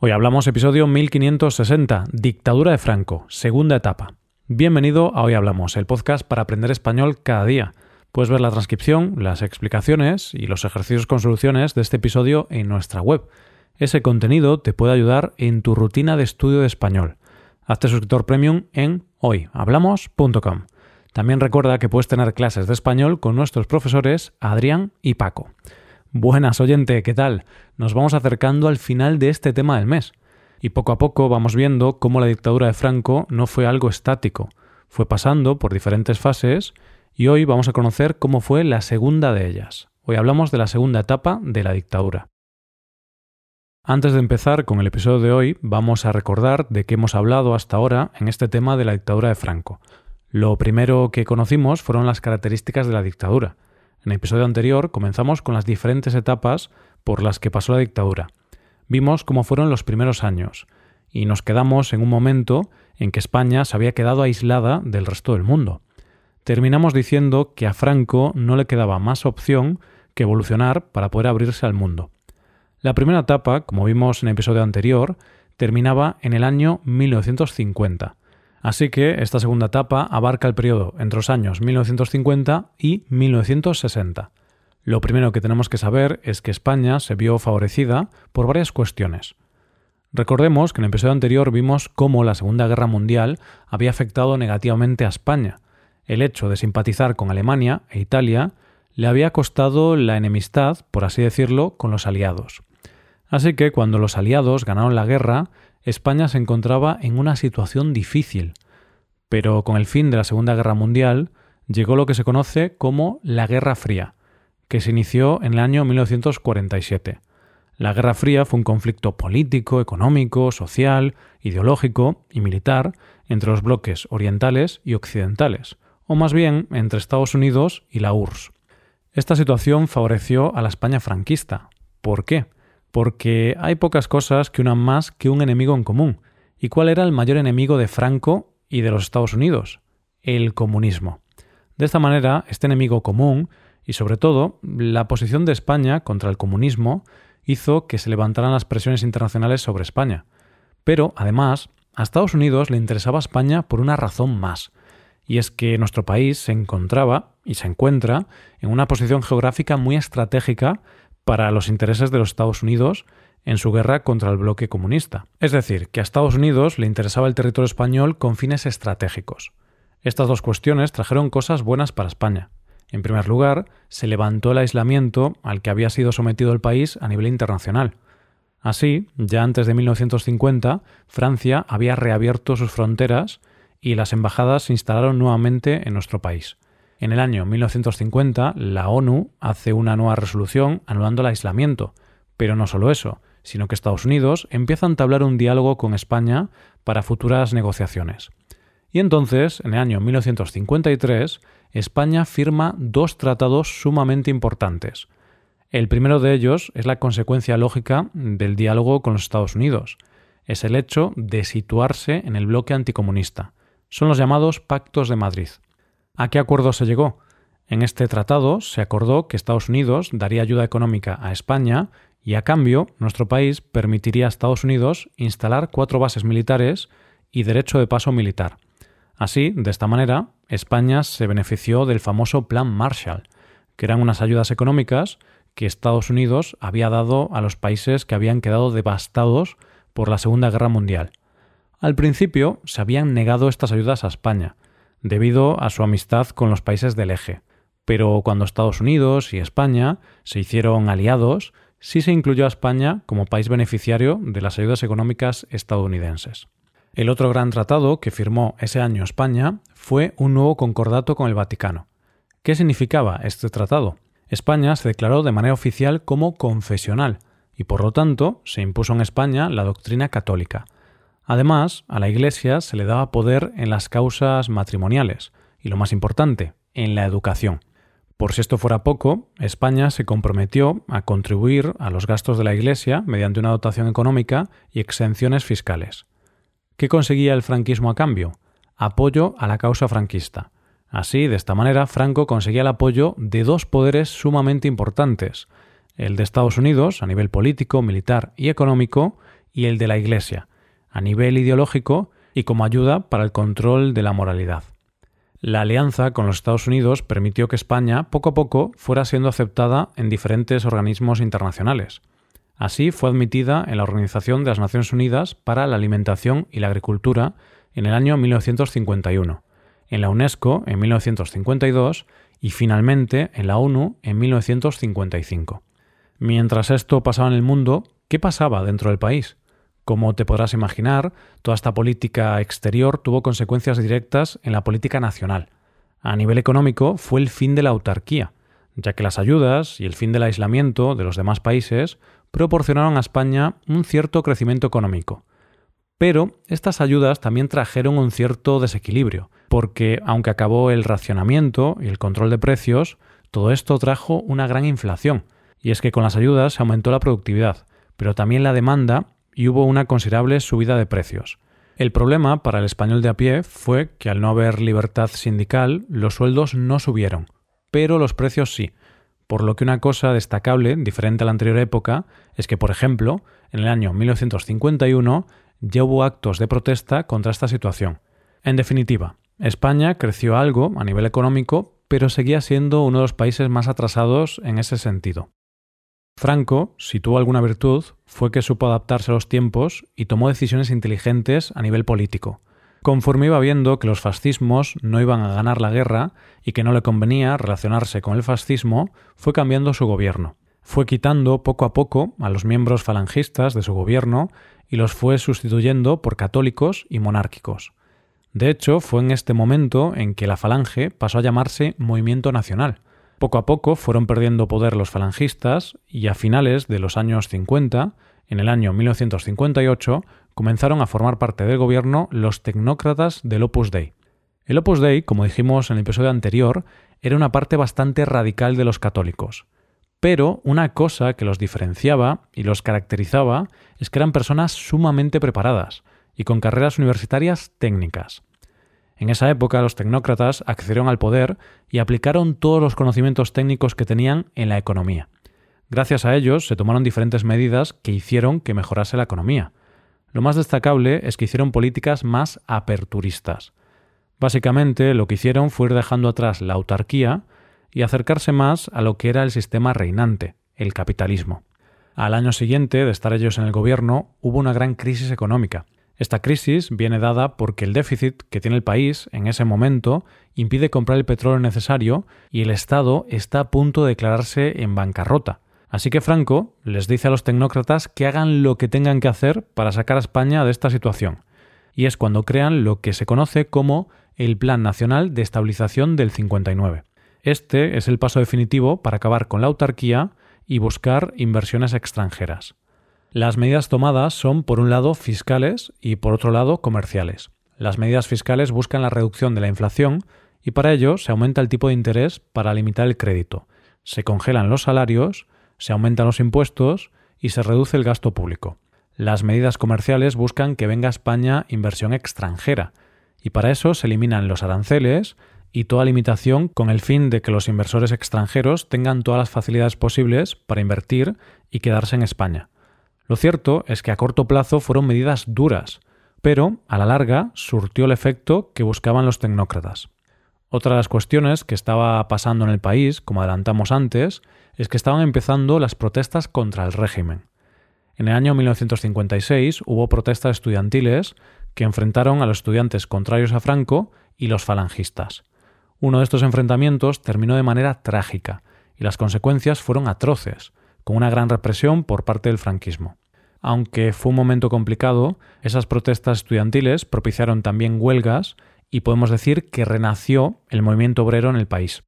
Hoy hablamos episodio 1560, Dictadura de Franco, segunda etapa. Bienvenido a Hoy Hablamos, el podcast para aprender español cada día. Puedes ver la transcripción, las explicaciones y los ejercicios con soluciones de este episodio en nuestra web. Ese contenido te puede ayudar en tu rutina de estudio de español. Hazte suscriptor premium en hoyhablamos.com. También recuerda que puedes tener clases de español con nuestros profesores Adrián y Paco. Buenas oyente, ¿qué tal? Nos vamos acercando al final de este tema del mes. Y poco a poco vamos viendo cómo la dictadura de Franco no fue algo estático, fue pasando por diferentes fases y hoy vamos a conocer cómo fue la segunda de ellas. Hoy hablamos de la segunda etapa de la dictadura. Antes de empezar con el episodio de hoy, vamos a recordar de qué hemos hablado hasta ahora en este tema de la dictadura de Franco. Lo primero que conocimos fueron las características de la dictadura. En el episodio anterior comenzamos con las diferentes etapas por las que pasó la dictadura. Vimos cómo fueron los primeros años y nos quedamos en un momento en que España se había quedado aislada del resto del mundo. Terminamos diciendo que a Franco no le quedaba más opción que evolucionar para poder abrirse al mundo. La primera etapa, como vimos en el episodio anterior, terminaba en el año 1950, Así que esta segunda etapa abarca el periodo entre los años 1950 y 1960. Lo primero que tenemos que saber es que España se vio favorecida por varias cuestiones. Recordemos que en el episodio anterior vimos cómo la Segunda Guerra Mundial había afectado negativamente a España. El hecho de simpatizar con Alemania e Italia le había costado la enemistad, por así decirlo, con los aliados. Así que cuando los aliados ganaron la guerra, España se encontraba en una situación difícil, pero con el fin de la Segunda Guerra Mundial llegó lo que se conoce como la Guerra Fría, que se inició en el año 1947. La Guerra Fría fue un conflicto político, económico, social, ideológico y militar entre los bloques orientales y occidentales, o más bien entre Estados Unidos y la URSS. Esta situación favoreció a la España franquista. ¿Por qué? Porque hay pocas cosas que unan más que un enemigo en común. ¿Y cuál era el mayor enemigo de Franco y de los Estados Unidos? El comunismo. De esta manera, este enemigo común, y sobre todo la posición de España contra el comunismo, hizo que se levantaran las presiones internacionales sobre España. Pero, además, a Estados Unidos le interesaba España por una razón más, y es que nuestro país se encontraba y se encuentra en una posición geográfica muy estratégica para los intereses de los Estados Unidos en su guerra contra el bloque comunista. Es decir, que a Estados Unidos le interesaba el territorio español con fines estratégicos. Estas dos cuestiones trajeron cosas buenas para España. En primer lugar, se levantó el aislamiento al que había sido sometido el país a nivel internacional. Así, ya antes de 1950, Francia había reabierto sus fronteras y las embajadas se instalaron nuevamente en nuestro país. En el año 1950, la ONU hace una nueva resolución anulando el aislamiento, pero no solo eso, sino que Estados Unidos empieza a entablar un diálogo con España para futuras negociaciones. Y entonces, en el año 1953, España firma dos tratados sumamente importantes. El primero de ellos es la consecuencia lógica del diálogo con los Estados Unidos. Es el hecho de situarse en el bloque anticomunista. Son los llamados Pactos de Madrid. ¿A qué acuerdo se llegó? En este tratado se acordó que Estados Unidos daría ayuda económica a España y a cambio nuestro país permitiría a Estados Unidos instalar cuatro bases militares y derecho de paso militar. Así, de esta manera, España se benefició del famoso Plan Marshall, que eran unas ayudas económicas que Estados Unidos había dado a los países que habían quedado devastados por la Segunda Guerra Mundial. Al principio se habían negado estas ayudas a España, debido a su amistad con los países del eje. Pero cuando Estados Unidos y España se hicieron aliados, sí se incluyó a España como país beneficiario de las ayudas económicas estadounidenses. El otro gran tratado que firmó ese año España fue un nuevo concordato con el Vaticano. ¿Qué significaba este tratado? España se declaró de manera oficial como confesional y por lo tanto se impuso en España la doctrina católica, Además, a la Iglesia se le daba poder en las causas matrimoniales y, lo más importante, en la educación. Por si esto fuera poco, España se comprometió a contribuir a los gastos de la Iglesia mediante una dotación económica y exenciones fiscales. ¿Qué conseguía el franquismo a cambio? Apoyo a la causa franquista. Así, de esta manera, Franco conseguía el apoyo de dos poderes sumamente importantes, el de Estados Unidos a nivel político, militar y económico, y el de la Iglesia, a nivel ideológico y como ayuda para el control de la moralidad. La alianza con los Estados Unidos permitió que España poco a poco fuera siendo aceptada en diferentes organismos internacionales. Así fue admitida en la Organización de las Naciones Unidas para la Alimentación y la Agricultura en el año 1951, en la UNESCO en 1952 y finalmente en la ONU en 1955. Mientras esto pasaba en el mundo, ¿qué pasaba dentro del país? Como te podrás imaginar, toda esta política exterior tuvo consecuencias directas en la política nacional. A nivel económico fue el fin de la autarquía, ya que las ayudas y el fin del aislamiento de los demás países proporcionaron a España un cierto crecimiento económico. Pero estas ayudas también trajeron un cierto desequilibrio, porque aunque acabó el racionamiento y el control de precios, todo esto trajo una gran inflación, y es que con las ayudas se aumentó la productividad, pero también la demanda y hubo una considerable subida de precios. El problema para el español de a pie fue que al no haber libertad sindical, los sueldos no subieron, pero los precios sí, por lo que una cosa destacable, diferente a la anterior época, es que, por ejemplo, en el año 1951 ya hubo actos de protesta contra esta situación. En definitiva, España creció algo a nivel económico, pero seguía siendo uno de los países más atrasados en ese sentido. Franco, si tuvo alguna virtud, fue que supo adaptarse a los tiempos y tomó decisiones inteligentes a nivel político. Conforme iba viendo que los fascismos no iban a ganar la guerra y que no le convenía relacionarse con el fascismo, fue cambiando su gobierno. Fue quitando poco a poco a los miembros falangistas de su gobierno y los fue sustituyendo por católicos y monárquicos. De hecho, fue en este momento en que la falange pasó a llamarse Movimiento Nacional, poco a poco fueron perdiendo poder los falangistas y a finales de los años 50, en el año 1958, comenzaron a formar parte del gobierno los tecnócratas del Opus Dei. El Opus Dei, como dijimos en el episodio anterior, era una parte bastante radical de los católicos. Pero una cosa que los diferenciaba y los caracterizaba es que eran personas sumamente preparadas y con carreras universitarias técnicas. En esa época los tecnócratas accedieron al poder y aplicaron todos los conocimientos técnicos que tenían en la economía. Gracias a ellos se tomaron diferentes medidas que hicieron que mejorase la economía. Lo más destacable es que hicieron políticas más aperturistas. Básicamente lo que hicieron fue ir dejando atrás la autarquía y acercarse más a lo que era el sistema reinante, el capitalismo. Al año siguiente de estar ellos en el gobierno hubo una gran crisis económica, esta crisis viene dada porque el déficit que tiene el país en ese momento impide comprar el petróleo necesario y el Estado está a punto de declararse en bancarrota. Así que Franco les dice a los tecnócratas que hagan lo que tengan que hacer para sacar a España de esta situación. Y es cuando crean lo que se conoce como el Plan Nacional de Estabilización del 59. Este es el paso definitivo para acabar con la autarquía y buscar inversiones extranjeras. Las medidas tomadas son, por un lado, fiscales y, por otro lado, comerciales. Las medidas fiscales buscan la reducción de la inflación y para ello se aumenta el tipo de interés para limitar el crédito, se congelan los salarios, se aumentan los impuestos y se reduce el gasto público. Las medidas comerciales buscan que venga a España inversión extranjera y para eso se eliminan los aranceles y toda limitación con el fin de que los inversores extranjeros tengan todas las facilidades posibles para invertir y quedarse en España. Lo cierto es que a corto plazo fueron medidas duras, pero a la larga surtió el efecto que buscaban los tecnócratas. Otra de las cuestiones que estaba pasando en el país, como adelantamos antes, es que estaban empezando las protestas contra el régimen. En el año 1956 hubo protestas estudiantiles que enfrentaron a los estudiantes contrarios a Franco y los falangistas. Uno de estos enfrentamientos terminó de manera trágica y las consecuencias fueron atroces, con una gran represión por parte del franquismo. Aunque fue un momento complicado, esas protestas estudiantiles propiciaron también huelgas y podemos decir que renació el movimiento obrero en el país.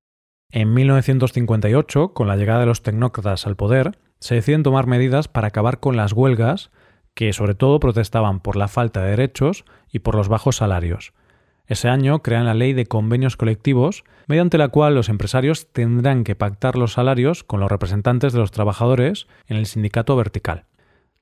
En 1958, con la llegada de los tecnócratas al poder, se deciden tomar medidas para acabar con las huelgas que sobre todo protestaban por la falta de derechos y por los bajos salarios. Ese año crean la ley de convenios colectivos, mediante la cual los empresarios tendrán que pactar los salarios con los representantes de los trabajadores en el sindicato vertical.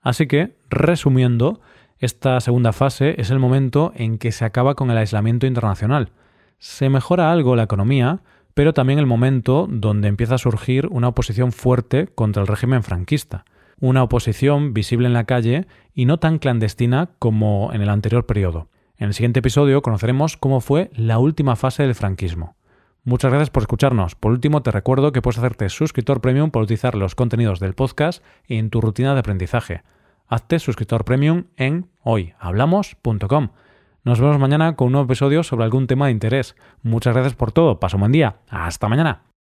Así que, resumiendo, esta segunda fase es el momento en que se acaba con el aislamiento internacional. Se mejora algo la economía, pero también el momento donde empieza a surgir una oposición fuerte contra el régimen franquista. una oposición visible en la calle y no tan clandestina como en el anterior periodo. En el siguiente episodio conoceremos cómo fue la última fase del franquismo. Muchas gracias por escucharnos. Por último, te recuerdo que puedes hacerte suscriptor premium para utilizar los contenidos del podcast en tu rutina de aprendizaje. Hazte suscriptor premium en hoyhablamos.com. Nos vemos mañana con un nuevo episodio sobre algún tema de interés. Muchas gracias por todo. Paso un buen día. Hasta mañana.